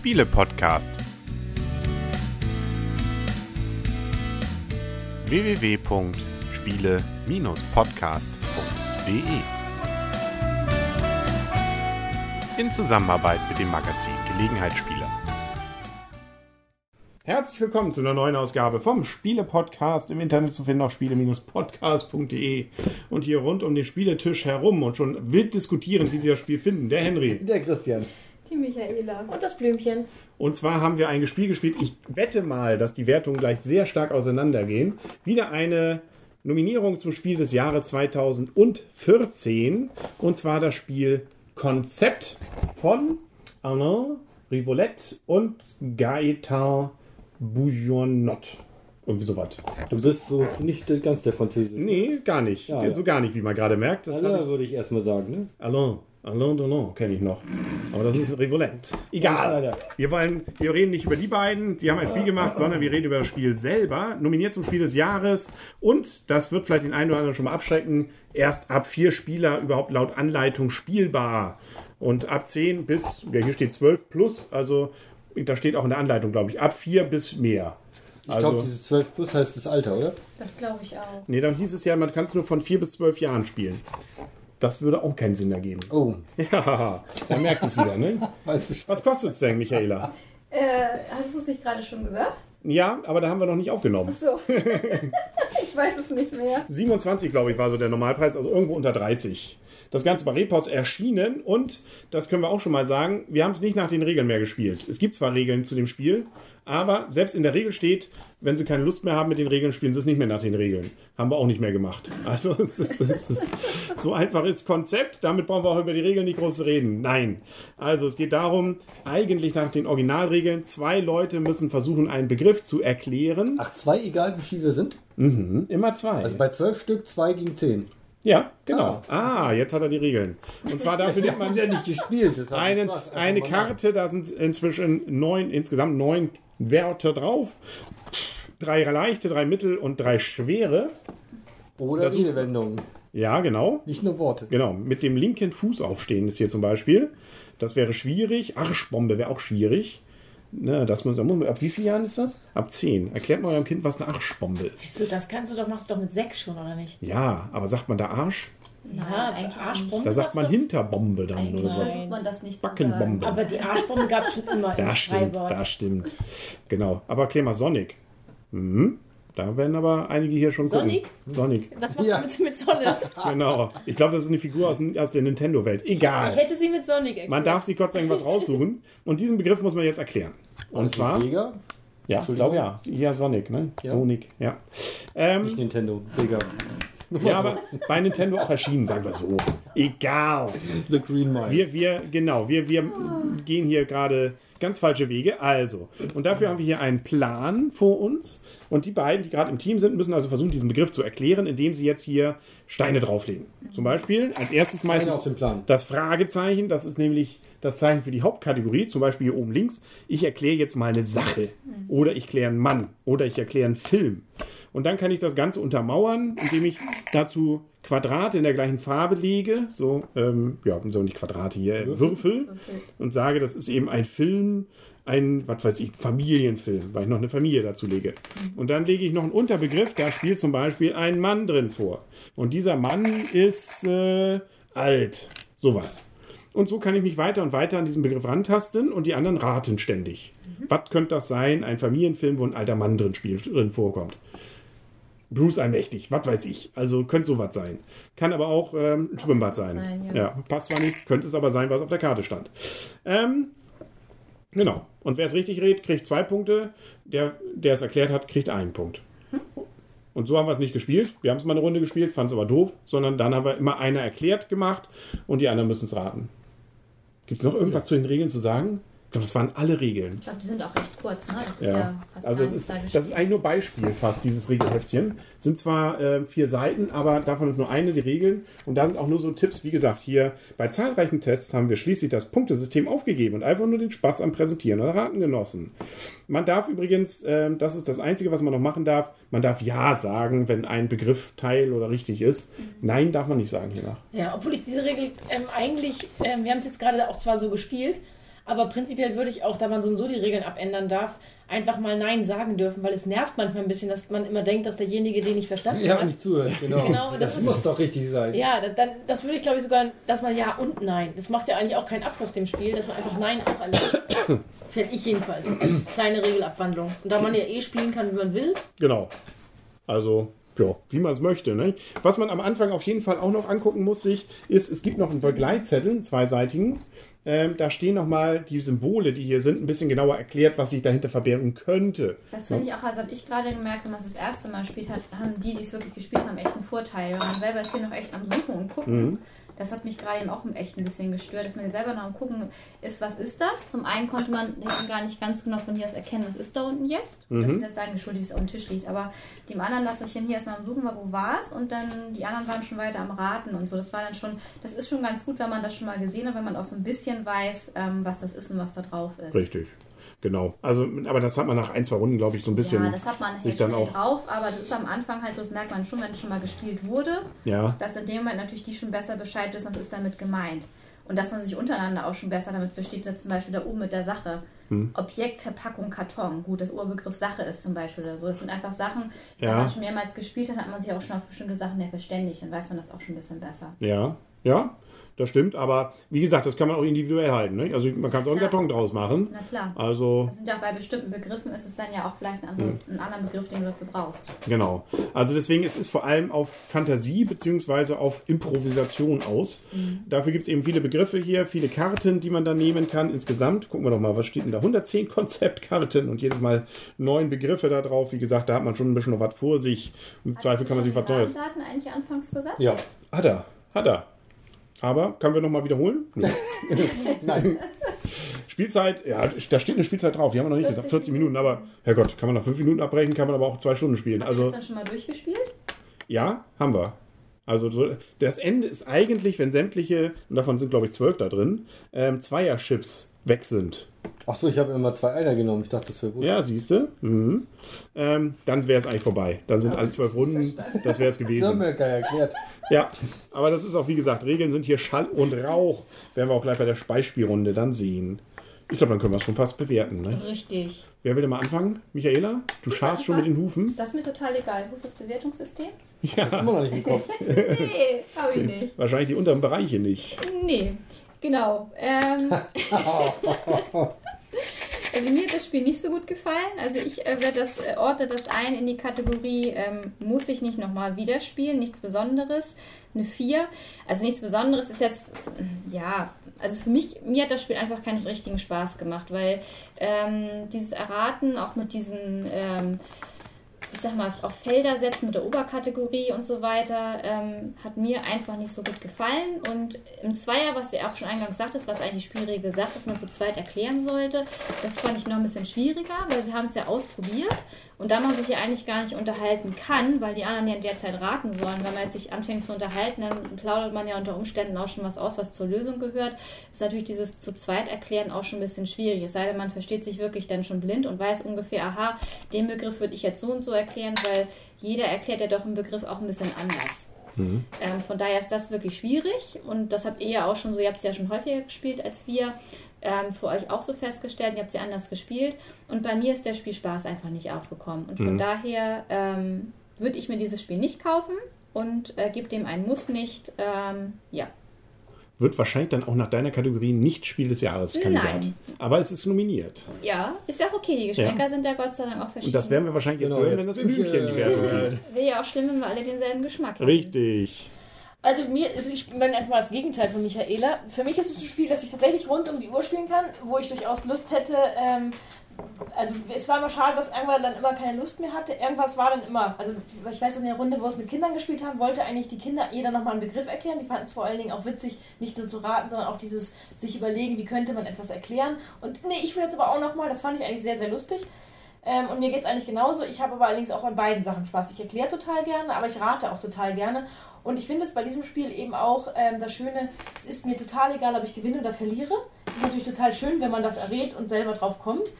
Spiele-Podcast. www.spiele-podcast.de In Zusammenarbeit mit dem Magazin Gelegenheitsspieler. Herzlich willkommen zu einer neuen Ausgabe vom Spiele-Podcast im Internet zu finden auf spiele-podcast.de und hier rund um den Spieletisch herum und schon wild diskutieren, wie Sie das Spiel finden. Der Henry. Der Christian. Die Michaela. Und das Blümchen. Und zwar haben wir ein Spiel gespielt. Ich wette mal, dass die Wertungen gleich sehr stark auseinandergehen. Wieder eine Nominierung zum Spiel des Jahres 2014. Und zwar das Spiel Konzept von Alain Rivolette und Gaëtan Bouillonnot. Irgendwie sowas. Du bist so nicht ganz der Französische. Nee, gar nicht. Ja, ja. So gar nicht, wie man gerade merkt. Das Alain hab würde ich erstmal sagen, ne? ich, Alain. Alain Delon kenne ich noch. Aber das ist Rivolette. Egal. Wir wollen, wir reden nicht über die beiden, die haben ein Spiel gemacht, sondern wir reden über das Spiel selber. Nominiert zum Spiel des Jahres. Und das wird vielleicht den einen oder anderen schon mal abschrecken. Erst ab vier Spieler überhaupt laut Anleitung spielbar. Und ab 10 bis, ja, hier steht 12 plus, also da steht auch in der Anleitung, glaube ich, ab 4 bis mehr. Ich Also- glaube, dieses 12 plus heißt das Alter, oder? Das glaube ich auch. Nee, dann hieß es ja, man kann es nur von 4 bis 12 Jahren spielen. Das würde auch keinen Sinn ergeben. Oh, Ja, da merkst du es wieder, ne? weißt du schon. Was kostet es denn, Michaela? Äh, hast du es nicht gerade schon gesagt? Ja, aber da haben wir noch nicht aufgenommen. So. ich weiß es nicht mehr. 27, glaube ich, war so der Normalpreis, also irgendwo unter 30. Das Ganze bei Repos erschienen und, das können wir auch schon mal sagen, wir haben es nicht nach den Regeln mehr gespielt. Es gibt zwar Regeln zu dem Spiel, aber selbst in der Regel steht, wenn sie keine Lust mehr haben mit den Regeln, spielen sie es nicht mehr nach den Regeln. Haben wir auch nicht mehr gemacht. Also es ist, es ist so einfach ist Konzept, damit brauchen wir auch über die Regeln nicht groß reden. Nein. Also es geht darum, eigentlich nach den Originalregeln, zwei Leute müssen versuchen, einen Begriff zu erklären. Ach, zwei, egal wie viel wir sind? Immer zwei. Also bei 12 Stück, zwei gegen 10. Ja, genau. Ah, jetzt hat er die Regeln. Und zwar dafür nimmt man ja nicht gespielt. Eine, eine Karte, da sind inzwischen neun, insgesamt neun Werte drauf. Drei leichte, drei mittel und drei schwere. Oder Redewendungen. Ja, genau. Nicht nur Worte. Genau. Mit dem linken Fuß aufstehen ist hier zum Beispiel. Das wäre schwierig. Arschbombe wäre auch schwierig. Ne, das muss, da muss man, ab wie vielen Jahren ist das? Ab zehn. Erklärt mal eurem Kind, was eine Arschbombe ist. Wieso, das kannst du doch, machst du doch mit sechs schon, oder nicht? Ja, aber sagt man da Arsch? Ja, eigentlich Arschbombe. Da sagt man? Hinterbombe dann oder sowas. versucht man das nicht zu Backenbombe. Aber die Arschbombe gab es schon immer im Das stimmt, das stimmt. Genau. Aber erklär mal Sonic. Mhm. Da werden aber einige hier schon Sonic? gucken. Sonic. Das machst Ja. du mit, mit Sonne. Genau. Ich glaube, das ist eine Figur aus, aus der Nintendo-Welt. Ich Egal. hätte sie mit Sonic erklärt. Man darf sich kurz irgendwas raussuchen. Und diesen Begriff muss man jetzt erklären. Und Ist das zwar. Sega? Ja, ich glaube ja. Ja, Sonic, ne? Ja. Sonic, ja. Ähm, Nicht Nintendo. Sega. ja, aber bei Nintendo auch erschienen, sagen wir so. Egal. The Green Mile. Wir, wir, genau, wir, wir gehen hier gerade ganz falsche Wege. Also, und dafür haben wir hier einen Plan vor uns. Und die beiden, die gerade im Team sind, müssen also versuchen, diesen Begriff zu erklären, indem sie jetzt hier Steine drauflegen. Zum Beispiel als erstes meistens auf den Plan. das Fragezeichen. Das ist nämlich das Zeichen für die Hauptkategorie. Zum Beispiel hier oben links. Ich erkläre jetzt mal eine Sache. Oder ich kläre einen Mann. Oder ich erkläre einen Film. Und dann kann ich das Ganze untermauern, indem ich dazu Quadrate in der gleichen Farbe lege, so, ähm, ja, so nicht Quadrate hier, Würfel, und sage, das ist eben ein Film, ein, was weiß ich, Familienfilm, weil ich noch eine Familie dazu lege. Und dann lege ich noch einen Unterbegriff, da spielt zum Beispiel ein Mann drin vor. Und dieser Mann ist äh, alt, sowas. Und so kann ich mich weiter und weiter an diesen Begriff rantasten und die anderen raten ständig. Was könnte das sein? Ein Familienfilm, wo ein alter Mann drin spielt, drin vorkommt. Bruce allmächtig, was weiß ich. Also könnte sowas sein. Kann aber auch ähm, ein Schwimmbad sein. sein, ja. ja. passt zwar nicht, könnte es aber sein, was auf der Karte stand. Ähm, genau. Und wer es richtig redet, kriegt zwei Punkte. Der, der es erklärt hat, kriegt einen Punkt. Und so haben wir es nicht gespielt. Wir haben es mal eine Runde gespielt, fanden es aber doof, sondern dann haben wir immer einer erklärt gemacht und die anderen müssen es raten. Gibt es noch irgendwas zu den Regeln zu sagen? Ich glaube, das waren alle Regeln. Ich glaube, die sind auch recht kurz, ne? Das ist Ja. ja, fast also es eine ist, das ist eigentlich nur Beispiel fast, dieses Regelheftchen. Sind zwar äh, vier Seiten, aber davon ist nur eine die Regeln. Und da sind auch nur so Tipps. Wie gesagt, hier bei zahlreichen Tests haben wir schließlich das Punktesystem aufgegeben und einfach nur den Spaß am Präsentieren oder Raten genossen. Man darf übrigens, ähm, das ist das Einzige, was man noch machen darf, man darf Ja sagen, wenn ein Begriff Teil oder richtig ist. Nein darf man nicht sagen hiernach. Ja, obwohl ich diese Regel ähm, eigentlich, ähm, wir haben es jetzt gerade auch zwar so gespielt, Aber prinzipiell würde ich auch, da man so und so die Regeln abändern darf, einfach mal Nein sagen dürfen, weil es nervt manchmal ein bisschen, dass man immer denkt, dass derjenige den nicht verstanden Ja, hat. nicht zuhört, genau. Genau, das das ist- muss doch richtig sein. Ja, da- dann, das würde ich glaube ich sogar, dass man Ja und Nein. Das macht ja eigentlich auch keinen Abbruch dem Spiel, dass man einfach Nein auch erlaubt. Fände ich jedenfalls als kleine Regelabwandlung. Und da man ja eh spielen kann, wie man will, Genau. Also, ja, wie man es möchte. Ne? Was man am Anfang auf jeden Fall auch noch angucken muss, sich, ist, es gibt noch einen Begleitzettel, einen zweiseitigen. Ähm, da stehen nochmal die Symbole, die hier sind, ein bisschen genauer erklärt, was sich dahinter verbergen könnte. Das finde ich auch, also habe ich gerade gemerkt, wenn man es das erste Mal gespielt hat, haben die, die es wirklich gespielt haben, echt einen Vorteil. Weil man selber ist hier noch echt am Suchen und gucken. Das hat mich gerade eben auch echt ein bisschen gestört, dass man selber noch am Gucken ist, was ist das? Zum einen konnte man gar nicht ganz genau von hier aus erkennen, was ist da unten jetzt. Das ist jetzt deine Schuld, die es auf dem Tisch liegt. Aber dem anderen, dass ich hier erstmal am Suchen war, wo war es? Und dann die anderen waren schon weiter am Raten und so. Das war dann schon, das ist schon ganz gut, wenn man das schon mal gesehen hat, wenn man auch so ein bisschen weiß, ähm, was das ist und was da drauf ist. Richtig. Genau. Also, aber das hat man nach ein, zwei Runden, glaube ich, so ein bisschen. Ja, das hat man sich dann auch. drauf, aber das ist am Anfang halt so, das merkt man schon, wenn es schon mal gespielt wurde, Ja, dass in dem Moment natürlich die schon besser Bescheid wissen, was ist damit gemeint. Und dass man sich untereinander auch schon besser damit versteht, dass zum Beispiel da oben mit der Sache. Hm. Objekt, Verpackung, Karton. Gut, das Urbegriff Sache ist zum Beispiel oder so. Das sind einfach Sachen, wenn Ja. man schon mehrmals gespielt hat, hat man sich auch schon auf bestimmte Sachen ja verständigt. Dann weiß man das auch schon ein bisschen besser. ja, ja, das stimmt. Aber wie gesagt, das kann man auch individuell halten. Ne? Also, man kann so einen Klar. Karton draus machen. Na klar. Also, Das sind ja auch bei bestimmten Begriffen ist es dann ja auch vielleicht ein, anderer, Hm. ein anderer Begriff, den du dafür brauchst. Genau. Also deswegen, es ist vor allem auf Fantasie beziehungsweise auf Improvisation aus. Dafür gibt es eben viele Begriffe hier, viele Karten, die man da nehmen kann. Insgesamt, gucken wir doch mal, was steht denn da? 110 Konzeptkarten und jedes Mal neun Begriffe da drauf. Wie gesagt, da hat man schon ein bisschen noch was vor sich. Im Zweifel kann man sich was Neues. Daten eigentlich anfangs gesagt? Ja. Hat er, hat er. Aber, können wir nochmal wiederholen? Nee. Nein. Spielzeit, ja, da steht eine Spielzeit drauf. Die haben wir noch nicht 40 gesagt, 40 Minuten. Aber, Herrgott, kann man nach 5 Minuten abbrechen, kann man aber auch zwei Stunden spielen. Hast du Also, das dann schon mal durchgespielt? Ja, haben wir. Also so, das Ende ist eigentlich, wenn sämtliche, und davon sind glaube ich zwölf da drin, ähm, Zweier-Chips weg sind. Achso, ich habe immer zwei Einer genommen. Ich dachte, das wäre gut. Ja, siehst du? Mhm. Ähm, dann wäre es eigentlich vorbei. Dann sind alle zwölf Runden, das wäre es Das haben gewesen. wir ja gar nicht erklärt. Ja, aber das ist auch, wie gesagt, Regeln sind hier Schall und Rauch. Werden wir auch gleich bei der Beispielrunde dann sehen. Ich glaube, dann können wir es schon fast bewerten. Ne? Richtig. Wer will denn mal anfangen? Michaela? Du scharst schon mit den Hufen? Das ist mir total egal. Wo ist das Bewertungssystem? Immer noch nicht im Kopf. Nee, hab ich nicht. Wahrscheinlich die unteren Bereiche nicht. Nee, genau. Ähm, also mir hat das Spiel nicht so gut gefallen. Also ich äh, werde das, äh, ordne das ein in die Kategorie, ähm, muss ich nicht nochmal wieder spielen, nichts Besonderes. Eine 4. Also nichts Besonderes ist jetzt, mm, ja, also für mich, mir hat das Spiel einfach keinen richtigen Spaß gemacht, weil ähm, dieses Erraten auch mit diesen... Ich sag mal, auf Felder setzen mit der Oberkategorie und so weiter, ähm, hat mir einfach nicht so gut gefallen. Und im Zweier, was ihr auch schon eingangs sagtest, was eigentlich die Spielregel sagt, dass man zu zweit erklären sollte, das fand ich noch ein bisschen schwieriger, weil wir haben es ja ausprobiert. Und da man sich ja eigentlich gar nicht unterhalten kann, weil die anderen ja in der Zeit raten sollen, wenn man jetzt sich anfängt zu unterhalten, dann plaudert man ja unter Umständen auch schon was aus, was zur Lösung gehört. Ist natürlich dieses zu zweit erklären auch schon ein bisschen schwierig. Es sei denn, man versteht sich wirklich dann schon blind und weiß ungefähr, aha, den Begriff würde ich jetzt so und so erklären, weil jeder erklärt ja doch einen Begriff auch ein bisschen anders. Ähm, von daher ist das wirklich schwierig und das habt ihr ja auch schon so, ihr habt es ja schon häufiger gespielt als wir, ähm, für euch auch so festgestellt, ihr habt sie anders gespielt und bei mir ist der Spielspaß einfach nicht aufgekommen und von daher ähm, würde ich mir dieses Spiel nicht kaufen und äh, gebe dem ein Muss nicht. Ähm, ja, Wird wahrscheinlich dann auch nach deiner Kategorie nicht Spiel des Jahres Kandidat. Nein. Aber es ist nominiert. ja, ist ja auch okay. Die Geschmäcker sind ja Gott sei Dank auch verschieden. Und das werden wir wahrscheinlich jetzt Genau, hören, jetzt wenn das Blümchen die Wertung gibt. Wäre ja auch schlimm, wenn wir alle denselben Geschmack haben. Richtig. Also mir ist, ich bin einfach mal das Gegenteil von Michaela. Für mich ist es ein Spiel, das ich tatsächlich rund um die Uhr spielen kann, wo ich durchaus Lust hätte. Ähm, also es war immer schade, dass irgendwann dann immer keine Lust mehr hatte. Irgendwas war dann immer. Also ich weiß in der Runde, wo wir es mit Kindern gespielt haben, wollte eigentlich die Kinder jeder nochmal einen Begriff erklären. Die fanden es vor allen Dingen auch witzig, nicht nur zu raten, sondern auch dieses sich überlegen, wie könnte man etwas erklären. Und nee, ich will jetzt aber auch nochmal, das fand ich eigentlich sehr, sehr lustig. Ähm, und mir geht es eigentlich genauso. Ich habe aber allerdings auch an beiden Sachen Spaß. Ich erkläre total gerne, aber ich rate auch total gerne. Und ich finde es bei diesem Spiel eben auch ähm, das Schöne, es ist mir total egal, ob ich gewinne oder verliere. Es ist natürlich total schön, wenn man das errät und selber drauf kommt.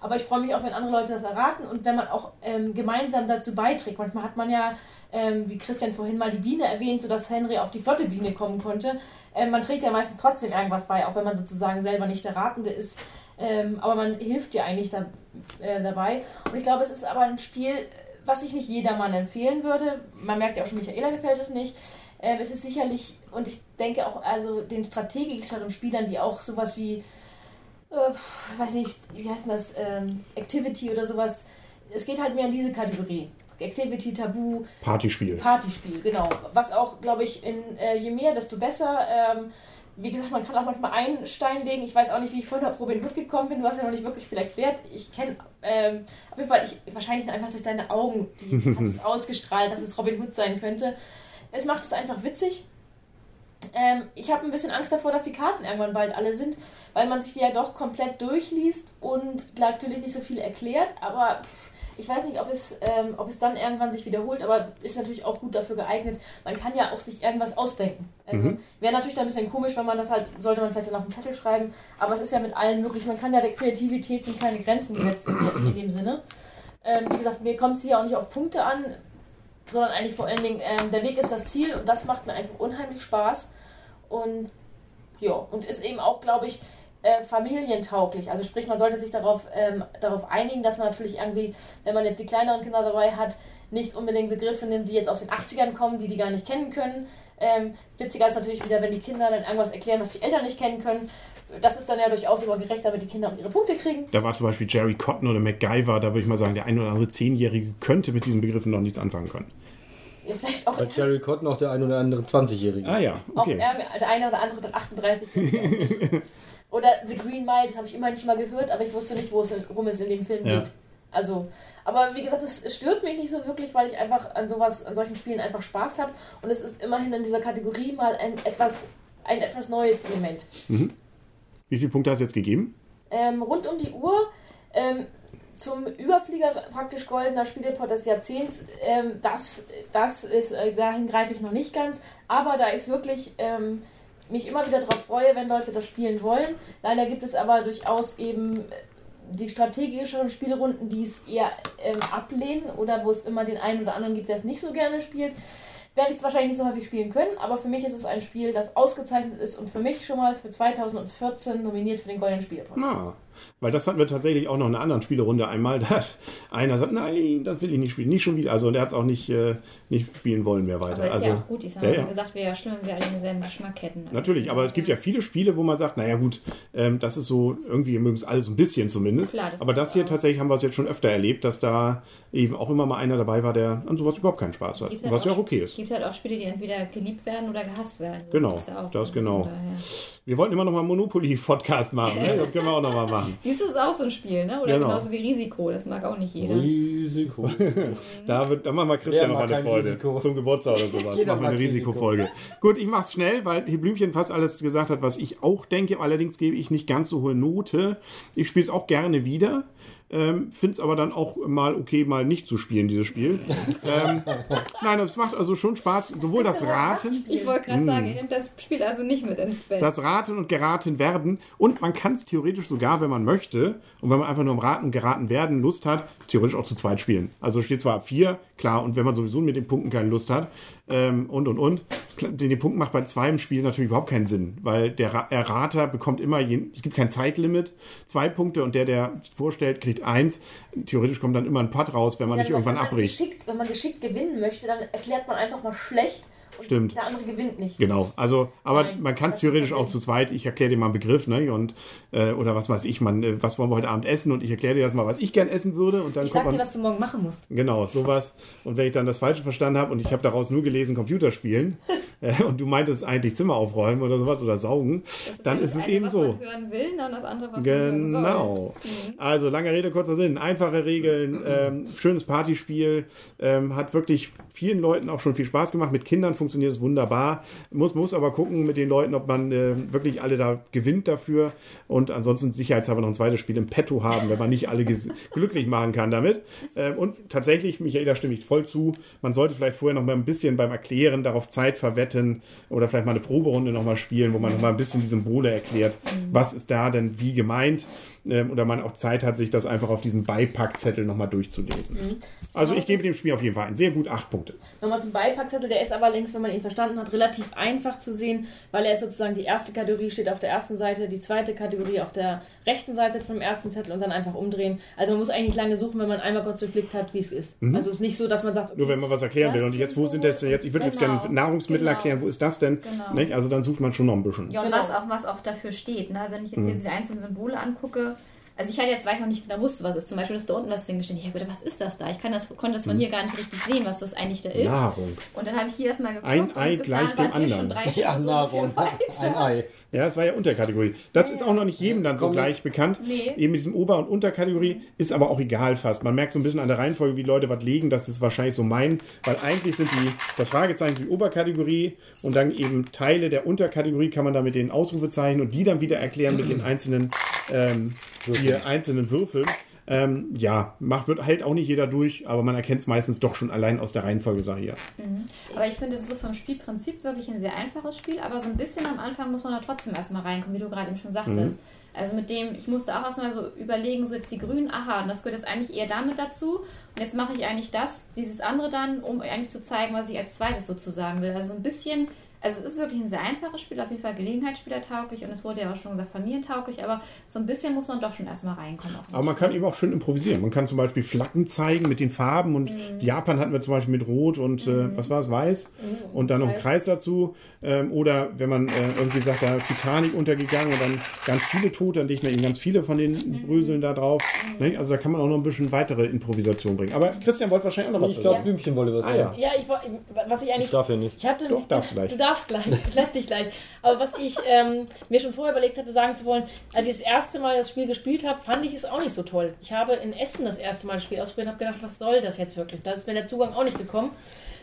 Aber ich freue mich auch, wenn andere Leute das erraten und wenn man auch ähm, gemeinsam dazu beiträgt. Manchmal hat man ja, ähm, wie Christian vorhin mal die Biene erwähnt, sodass Henry auf die flotte Biene kommen konnte. Ähm, man trägt ja meistens trotzdem irgendwas bei, auch wenn man sozusagen selber nicht der Ratende ist. Ähm, aber man hilft dir eigentlich da, äh, dabei. Und ich glaube, es ist aber ein Spiel, was ich nicht jedermann empfehlen würde. Man merkt ja auch schon, Michaela gefällt es nicht. Ähm, es ist sicherlich, und ich denke auch, also den strategischeren Spielern, die auch sowas wie, äh, weiß nicht, wie heißt denn das, ähm, Activity oder sowas, es geht halt mehr in diese Kategorie. Activity, Tabu, Partyspiel. Partyspiel, genau. Was auch, glaube ich, in, äh, je mehr, desto besser. Ähm, wie gesagt, man kann auch manchmal einen Stein legen. Ich weiß auch nicht, wie ich vorhin auf Robin Hood gekommen bin. Du hast ja noch nicht wirklich viel erklärt. Ich kenne, ähm, auf jeden Fall, ich, wahrscheinlich einfach durch deine Augen, die hat es ausgestrahlt, dass es Robin Hood sein könnte. Es macht es einfach witzig. Ähm, ich habe ein bisschen Angst davor, dass die Karten irgendwann bald alle sind, weil man sich die ja doch komplett durchliest und natürlich nicht so viel erklärt, aber ich weiß nicht, ob es, ähm, ob es dann irgendwann sich wiederholt, aber ist natürlich auch gut dafür geeignet. Man kann ja auch sich irgendwas ausdenken. Also Mhm. wäre natürlich da ein bisschen komisch, wenn man das halt, sollte man vielleicht dann auf einen Zettel schreiben, aber es ist ja mit allen möglich. Man kann ja der Kreativität sind keine Grenzen gesetzt in, in dem Sinne. Ähm, wie gesagt, mir kommt es hier auch nicht auf Punkte an, sondern eigentlich vor allen Dingen, ähm, der Weg ist das Ziel und das macht mir einfach unheimlich Spaß. Und ja, und ist eben auch, glaube ich, äh, familientauglich. Also sprich, man sollte sich darauf, ähm, darauf einigen, dass man natürlich irgendwie, wenn man jetzt die kleineren Kinder dabei hat, nicht unbedingt Begriffe nimmt, die jetzt aus den 80ern kommen, die die gar nicht kennen können. Ähm, witziger ist natürlich wieder, wenn die Kinder dann irgendwas erklären, was die Eltern nicht kennen können. Das ist dann ja durchaus immer gerecht, damit die Kinder auch ihre Punkte kriegen. Da war zum Beispiel Jerry Cotton oder MacGyver, da würde ich mal sagen, der ein oder andere Zehnjährige könnte mit diesen Begriffen noch nichts anfangen können. Ja, Vielleicht auch, Bei Jerry Cotton auch der ein oder andere 20-Jährige. Ah ja, auch okay. irgend- der eine oder andere dann 38. oder The Green Mile, das habe ich immerhin schon mal gehört, aber ich wusste nicht, wo es, worum es in dem Film Ja. geht. Also, aber wie gesagt, es, es stört mich nicht so wirklich, weil ich einfach an sowas, an solchen Spielen einfach Spaß habe. Und es ist immerhin in dieser Kategorie mal ein etwas, ein etwas neues Element. Wie viele Punkte hast du jetzt gegeben? Ähm, rund um die Uhr ähm, zum Überflieger praktisch goldener Spielreport des Jahrzehnts. Ähm, das, das ist, äh, dahin greife ich noch nicht ganz, aber da ich wirklich ähm, mich immer wieder darauf freue, wenn Leute das spielen wollen. Leider gibt es aber durchaus eben äh, die strategischeren Spielrunden, die es eher ähm, ablehnen oder wo es immer den einen oder anderen gibt, der es nicht so gerne spielt. Werde ich es wahrscheinlich nicht so häufig spielen können, aber für mich ist es ein Spiel, das ausgezeichnet ist und für mich schon mal für 2014 nominiert für den Goldenen Spielreport. Na, weil das hatten wir tatsächlich auch noch in einer anderen Spielerunde einmal, dass einer sagt, nein, das will ich nicht spielen, nicht schon wieder. Also der hat es auch nicht, äh, nicht spielen wollen mehr weiter. Aber ist also, ja auch gut. Ich habe ja, ja, gesagt, wäre ja schlimm, wenn wir alle denselben Geschmack hätten. Also, Natürlich, aber es gibt ja viele Spiele, wo man sagt, naja gut, ähm, das ist so, irgendwie mögen es alle so ein bisschen zumindest. Klar, das aber das hier auch. tatsächlich haben wir es jetzt schon öfter erlebt, dass da eben auch immer mal einer dabei war, der an sowas überhaupt keinen Spaß hat. Halt Was ja auch okay ist. Es gibt halt auch Spiele, die entweder geliebt werden oder gehasst werden. Genau, ja auch. das genau. Wir wollten immer noch mal einen Monopoly-Podcast machen, ne? das können wir auch noch mal machen. Siehst du, das ist auch so ein Spiel, ne? Oder Genau. genauso wie Risiko, das mag auch nicht jeder. Risiko. Da, wird, da machen wir Christian noch mal eine Freude. Risiko? Zum Geburtstag oder sowas. Jeder machen wir eine mag Risiko. Risikofolge. Gut, ich mach's schnell, weil hier Blümchen fast alles gesagt hat, was ich auch denke. Allerdings gebe ich nicht ganz so hohe Note. Ich spiele es auch gerne wieder. Ähm, Finde es aber dann auch mal okay, mal nicht zu spielen, dieses Spiel. ähm, nein, es macht also schon Spaß. Sowohl das Raten. Ich wollte gerade sagen, ihr nehmt das Spiel also nicht mit ins Bett. Das Raten und Geraten werden. Und man kann es theoretisch sogar, wenn man möchte, und wenn man einfach nur am Raten und Geraten werden Lust hat, theoretisch auch zu zweit spielen. Also steht zwar ab vier, klar, und wenn man sowieso mit den Punkten keine Lust hat, ähm, und und und. Den, den Punkt macht bei zwei im Spiel natürlich überhaupt keinen Sinn, weil der Ra- Errater bekommt immer, je, es gibt kein Zeitlimit, zwei Punkte und der, der vorstellt, kriegt eins. Theoretisch kommt dann immer ein Putt raus, wenn man nicht Wenn irgendwann wenn man abbricht. Geschickt, wenn man geschickt gewinnen möchte, dann erklärt man einfach mal schlecht und Stimmt. der andere gewinnt nicht. Genau, also, aber Nein, man kann es theoretisch auch zu zweit. Ich erkläre dir mal einen Begriff, ne? Und, äh, oder was weiß ich, man, äh, was wollen wir heute Abend essen? Und ich erkläre dir das mal, was ich gern essen würde. Und dann Ich sag dir, man. was du morgen machen musst. Genau, sowas. Und wenn ich dann das Falsche verstanden habe und ich habe daraus nur gelesen, Computerspielen, äh, und du meintest eigentlich Zimmer aufräumen oder sowas oder saugen, Das dann ist es eine, eben was so. man hören will, dann das andere, was man hören soll. Genau. Also lange Rede, kurzer Sinn. Einfache Regeln, ähm, schönes Partyspiel, ähm, hat wirklich vielen Leuten auch schon viel Spaß gemacht. Mit Kindern funktioniert es wunderbar. Muss, muss aber gucken mit den Leuten, ob man äh, wirklich alle da gewinnt dafür und ansonsten sicherheitshalber noch ein zweites Spiel im Petto haben, wenn man nicht alle glücklich machen kann damit. Ähm, und tatsächlich, Michaela stimme ich voll zu, man sollte vielleicht vorher noch mal ein bisschen beim Erklären darauf Zeit verwetten oder vielleicht mal eine Proberunde noch mal spielen, wo man noch mal ein bisschen die Symbole erklärt. Was ist da denn wie gemeint? Ähm, oder man auch Zeit hat, sich das einfach auf diesem Beipackzettel nochmal durchzulesen. Also ich gebe dem Spiel auf jeden Fall ein sehr gut acht Punkte. Nochmal zum Beipackzettel, der ist aber links, wenn man ihn verstanden hat, relativ einfach zu sehen, weil er ist sozusagen die erste Kategorie steht auf der ersten Seite, die zweite Kategorie auf der rechten Seite vom ersten Zettel und dann einfach umdrehen. Also man muss eigentlich nicht lange suchen, wenn man einmal kurz durchblickt hat, wie es ist. Also es ist nicht so, dass man sagt, okay, Nur wenn man was erklären will. Und jetzt, wo sind das denn jetzt? Ich würde jetzt Genau. gerne Nahrungsmittel Genau. erklären. Wo ist das denn? Genau. Also dann sucht man schon noch ein bisschen. Ja, und Genau. was, auch, was auch dafür steht. Ne? Also wenn ich jetzt hier so die einzelnen Symbole angucke, also ich hatte jetzt, weil ich noch nicht genau wusste, was ist. Zum Beispiel ist da unten was hingestellt. Ich habe gedacht, was ist das da? Ich kann das, konnte das von hier gar nicht richtig sehen, was das eigentlich da ist. Nahrung. Und dann habe ich hier erstmal geguckt. Ein und Ei bis gleich dem anderen. Ja, Nahrung. Ein. Ei. Ja, das war ja Unterkategorie. Das ist auch noch nicht jedem dann so Komm. gleich bekannt. Nee. Eben mit diesem Ober- und Unterkategorie ist aber auch egal fast. Man merkt so ein bisschen an der Reihenfolge, wie Leute was legen. Das ist wahrscheinlich so mein, weil eigentlich sind die, das Fragezeichen die Oberkategorie und dann eben Teile der Unterkategorie kann man da mit den Ausrufezeichen und die dann wieder erklären mit den einzelnen, ähm, hier einzelnen Würfeln. Ähm, ja, macht, wird halt auch nicht jeder durch, aber man erkennt es meistens doch schon allein aus der Reihenfolge, sag ich ja. Aber ich finde, es ist so vom Spielprinzip wirklich ein sehr einfaches Spiel, aber so ein bisschen am Anfang muss man da trotzdem erstmal reinkommen, wie du gerade eben schon sagtest. Also mit dem, ich musste auch erstmal so überlegen, so jetzt die Grünen, aha, und das gehört jetzt eigentlich eher damit dazu. Und jetzt mache ich eigentlich das, dieses andere dann, um eigentlich zu zeigen, was ich als zweites sozusagen will. Also ein bisschen, also es ist wirklich ein sehr einfaches Spiel, auf jeden Fall gelegenheitsspielertauglich und es wurde ja auch schon gesagt, familientauglich, aber so ein bisschen muss man doch schon erstmal reinkommen. Aber man kann Spiel. eben auch schön improvisieren. Man kann zum Beispiel Flaggen zeigen mit den Farben und Mhm. Japan hatten wir zum Beispiel mit Rot und äh, was war es, Weiß und dann noch ein Weiß. Kreis dazu. Ähm, oder wenn man äh, irgendwie sagt, da Titanic untergegangen und dann ganz viele Tote, dann legt man eben ganz viele von den Mhm. Bröseln da drauf. Ne? Also da kann man auch noch ein bisschen weitere Improvisation bringen. Aber Christian wollte wahrscheinlich auch noch was Ich sagen. glaube, Blümchen wolle was Ah, ja. sagen. Ja, ich, was ich eigentlich. Ich darf ja nicht. Ich hatte Doch, darfst du gleich. Du darfst gleich. Ich lass dich gleich. Aber was ich ähm, mir schon vorher überlegt hatte, sagen zu wollen, als ich das erste Mal das Spiel gespielt habe, fand ich es auch nicht so toll. Ich habe in Essen das erste Mal das Spiel ausprobiert und habe gedacht, was soll das jetzt wirklich? Da ist mir der Zugang auch nicht gekommen.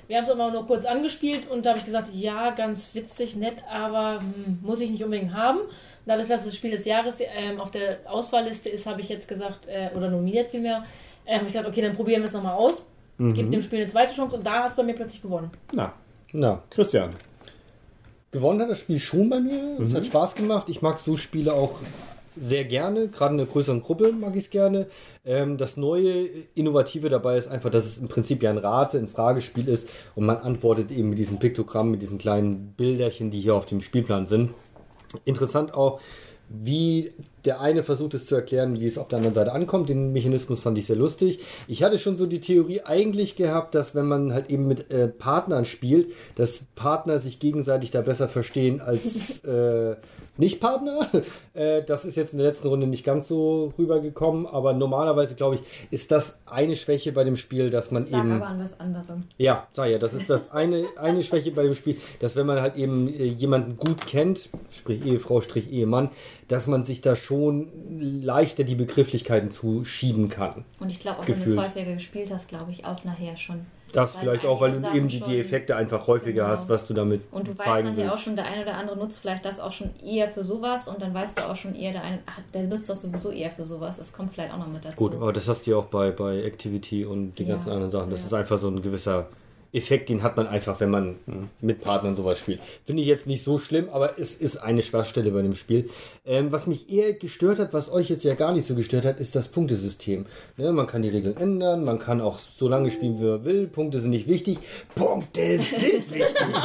Wir haben es aber nur kurz angespielt und da habe ich gesagt, ja, ganz witzig, nett, aber hm, muss ich nicht unbedingt haben. Und dadurch, dass das Spiel des Jahres ähm, auf der Auswahlliste ist, habe ich jetzt gesagt, äh, oder nominiert vielmehr, äh, habe ich gedacht, okay, dann probieren wir es nochmal aus. Gib dem Spiel eine zweite Chance und da hat es bei mir plötzlich gewonnen. Na, Na, Christian. Gewonnen hat das Spiel schon bei mir. Es hat Spaß gemacht. Ich mag so Spiele auch sehr gerne. Gerade in einer größeren Gruppe mag ich es gerne. Ähm, das neue, Innovative dabei ist einfach, dass es im Prinzip ja ein Rate, ein Fragespiel ist und man antwortet eben mit diesem Piktogramm, mit diesen kleinen Bilderchen, die hier auf dem Spielplan sind. Interessant auch, wie der eine versucht es zu erklären, wie es auf der anderen Seite ankommt. Den Mechanismus fand ich sehr lustig. Ich hatte schon so die Theorie eigentlich gehabt, dass wenn man halt eben mit äh, Partnern spielt, dass Partner sich gegenseitig da besser verstehen als äh, Nicht-Partner. Äh, das ist jetzt in der letzten Runde nicht ganz so rübergekommen, aber normalerweise glaube ich, ist das eine Schwäche bei dem Spiel, dass man Das lag eben aber an was anderem. ja, sag ja, das ist das eine, eine Schwäche bei dem Spiel, dass wenn man halt eben äh, jemanden gut kennt, sprich Ehefrau, strich Ehemann, dass man sich da schon leichter die Begrifflichkeiten zuschieben kann. Und ich glaube auch, wenn du es häufiger gespielt hast, glaube ich auch nachher schon. Das Weil vielleicht auch, weil du eben die, die Effekte einfach häufiger Genau. hast, was du damit Und du weißt zeigen nachher auch schon, der eine oder andere nutzt vielleicht das auch schon eher für sowas und dann weißt du auch schon eher, der eine, ach, der nutzt das sowieso eher für sowas. Das kommt vielleicht auch noch mit dazu. Gut, aber das hast du ja auch bei, bei Activity und die Ja, ganzen anderen Sachen. Das ja. ist einfach so ein gewisser Effekt, den hat man einfach, wenn man mit Partnern sowas spielt. Finde ich jetzt nicht so schlimm, aber es ist eine Schwachstelle bei dem Spiel. Ähm, was mich eher gestört hat, was euch jetzt ja gar nicht so gestört hat, ist das Punktesystem. Ne, man kann die Regeln ändern, man kann auch so lange spielen, wie man will. Punkte sind nicht wichtig. Punkte sind wichtig.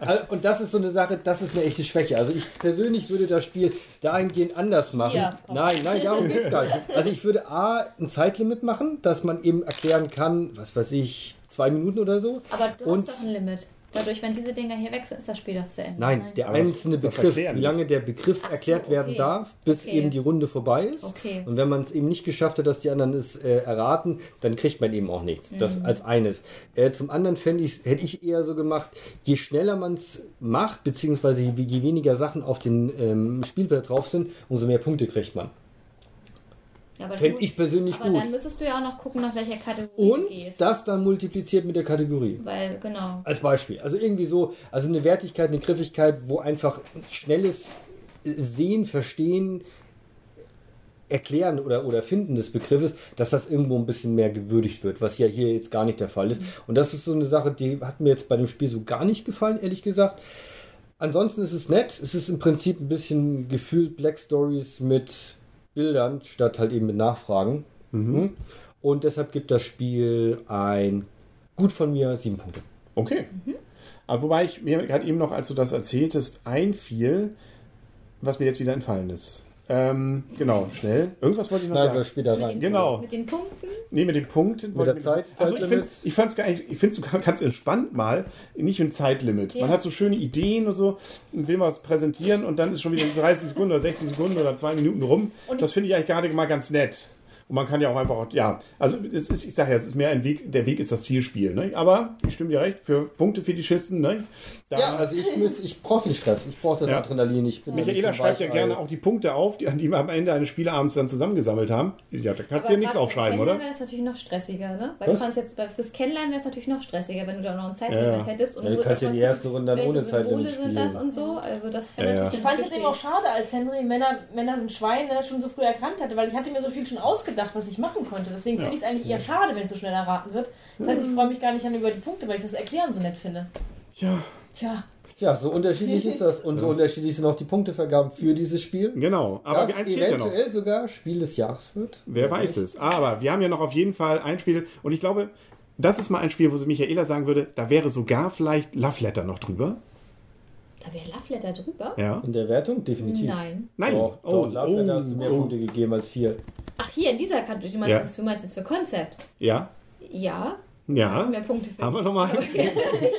Also, und das ist so eine Sache, das ist eine echte Schwäche. Also ich persönlich würde das Spiel dahingehend anders machen. Ja. Nein, nein, darum geht's gar nicht. Also ich würde A, ein Zeitlimit machen, dass man eben erklären kann, was weiß ich, zwei Minuten oder so. aber du und hast doch ein Limit. Dadurch, wenn diese Dinger hier weg sind, ist das Spiel doch zu Ende. Nein, der Aber das- einzelne das Begriff, wie lange der Begriff so, erklärt werden okay. darf, bis Okay. eben die Runde vorbei ist. Okay. Und wenn man es eben nicht geschafft hat, dass die anderen es äh, erraten, dann kriegt man eben auch nichts. Das Mhm. als eines. Äh, zum anderen fände ich, hätte ich eher so gemacht, je schneller man es macht, beziehungsweise je, je weniger Sachen auf dem ähm, Spielbrett drauf sind, umso mehr Punkte kriegt man. Ja, aber Fände ich persönlich aber gut. dann müsstest du ja auch noch gucken, nach welcher Kategorie Und du gehst. das dann multipliziert mit der Kategorie. Weil, genau. Als Beispiel. Also irgendwie so, also eine Wertigkeit, eine Griffigkeit, wo einfach schnelles Sehen, Verstehen, Erklären oder, oder Finden des Begriffes, dass das irgendwo ein bisschen mehr gewürdigt wird, was ja hier jetzt gar nicht der Fall ist. Und das ist so eine Sache, die hat mir jetzt bei dem Spiel so gar nicht gefallen, ehrlich gesagt. Ansonsten ist es nett. Es ist im Prinzip ein bisschen gefühlt Black Stories mit Bildern statt halt eben mit Nachfragen. Mhm. Und deshalb gibt das Spiel ein gut von mir sieben Punkte. Okay. Aber wobei ich mir gerade eben noch, als du das erzähltest, einfiel, was mir jetzt wieder entfallen ist. Ähm, genau, schnell. Irgendwas wollte ich noch Nein, wir sagen. später Mit rein. den, Genau. Mit den Punkten. Nee, mit den Punkten. wollte der ich- Zeit- Also ich finde ich fand's gar nicht, ich finde es ganz entspannt mal, nicht mit Zeitlimit. Man Ja. hat so schöne Ideen und so und will was präsentieren und dann ist schon wieder 30 Sekunden oder 60 Sekunden oder zwei Minuten rum. Und das finde ich eigentlich gerade mal ganz nett. Und man kann ja auch einfach, ja, also es ist, ich sage ja, es ist mehr ein Weg, der Weg ist das Zielspiel. Ne? Aber ich stimme dir recht, für Punktefetischisten, ne? Da, Ja, also ich, muss- ich brauche den Stress, ich brauche das Ja. Adrenalin. Ich bin Michaela so schreibt ja gerne auch die Punkte auf, die, die wir am Ende eines Spieleabends dann zusammengesammelt haben. Ja, da kannst du ja nichts aufschreiben, oder? Wäre das natürlich noch stressiger, ne? Weil Was? du kannst jetzt bei, fürs Kennenlernen wäre es natürlich noch stressiger, wenn du da noch ein Zeitlimit Ja, hättest. Und Ja, du kannst ja die erste Runde dann ohne Zeitlimit sind das spielen. und so. Also das Ja, wäre ja. natürlich Ich fand es eben auch schade, als Henry Männer, Männer sind Schweine schon so früh erkannt hatte, weil ich hatte mir so viel schon ausgedacht, was ich machen konnte. Deswegen finde ich es eigentlich eher schade, wenn es so schnell erraten wird. Das heißt, ich freue mich gar nicht an über die Punkte, weil ich das Erklären so nett finde. Ja, Tja, Ja, so unterschiedlich ist das. Und so unterschiedlich sind auch die Punktevergaben für dieses Spiel. genau. Aber das eins fehlt ja noch. eventuell sogar Spiel des Jahres wird. Wer weiß es. Aber wir haben ja noch auf jeden Fall ein Spiel. Und ich glaube, das ist mal ein Spiel, wo sie Michaela sagen würde, da wäre sogar vielleicht Love Letter noch drüber. Da wäre Love Letter drüber? Ja. In der Wertung definitiv. Nein. Nein. Doch, oh, doch, Love Letter hast du mehr oh, Punkte gegeben als vier. Ach, hier in dieser Kategorie. Du meinst, Ja. was du meinst jetzt für Konzept? Ja. Ja. Ja. Mehr Punkte für Haben wir noch mal eins? ich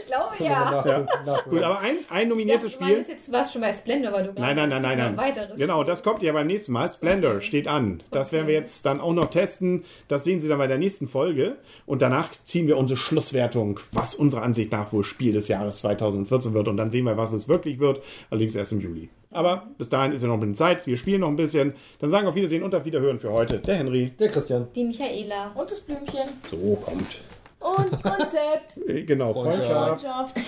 glaube ja. Nach, Ja. nach, Gut, aber ein, ein Ich nominiertes dachte, du Spiel. meinst jetzt, du warst schon bei Splendor, weil du Nein, nein, nein, nein, nein. ein weiteres Genau, Spiel. das kommt ja beim nächsten Mal. Splendor steht an. Das werden wir jetzt dann auch noch testen. Das sehen Sie dann bei der nächsten Folge. Und danach ziehen wir unsere Schlusswertung, was unserer Ansicht nach wohl Spiel des Jahres 2014 wird. Und dann sehen wir, was es wirklich wird. Allerdings erst im Juli. Aber bis dahin ist ja noch ein bisschen Zeit. Wir spielen noch ein bisschen. Dann sagen wir auf Wiedersehen und auf Wiederhören für heute. Der Henry. Der Christian. Die Michaela. und das Blümchen. So kommt. Und Konzept. Genau. Freundschaft. Freundschaft.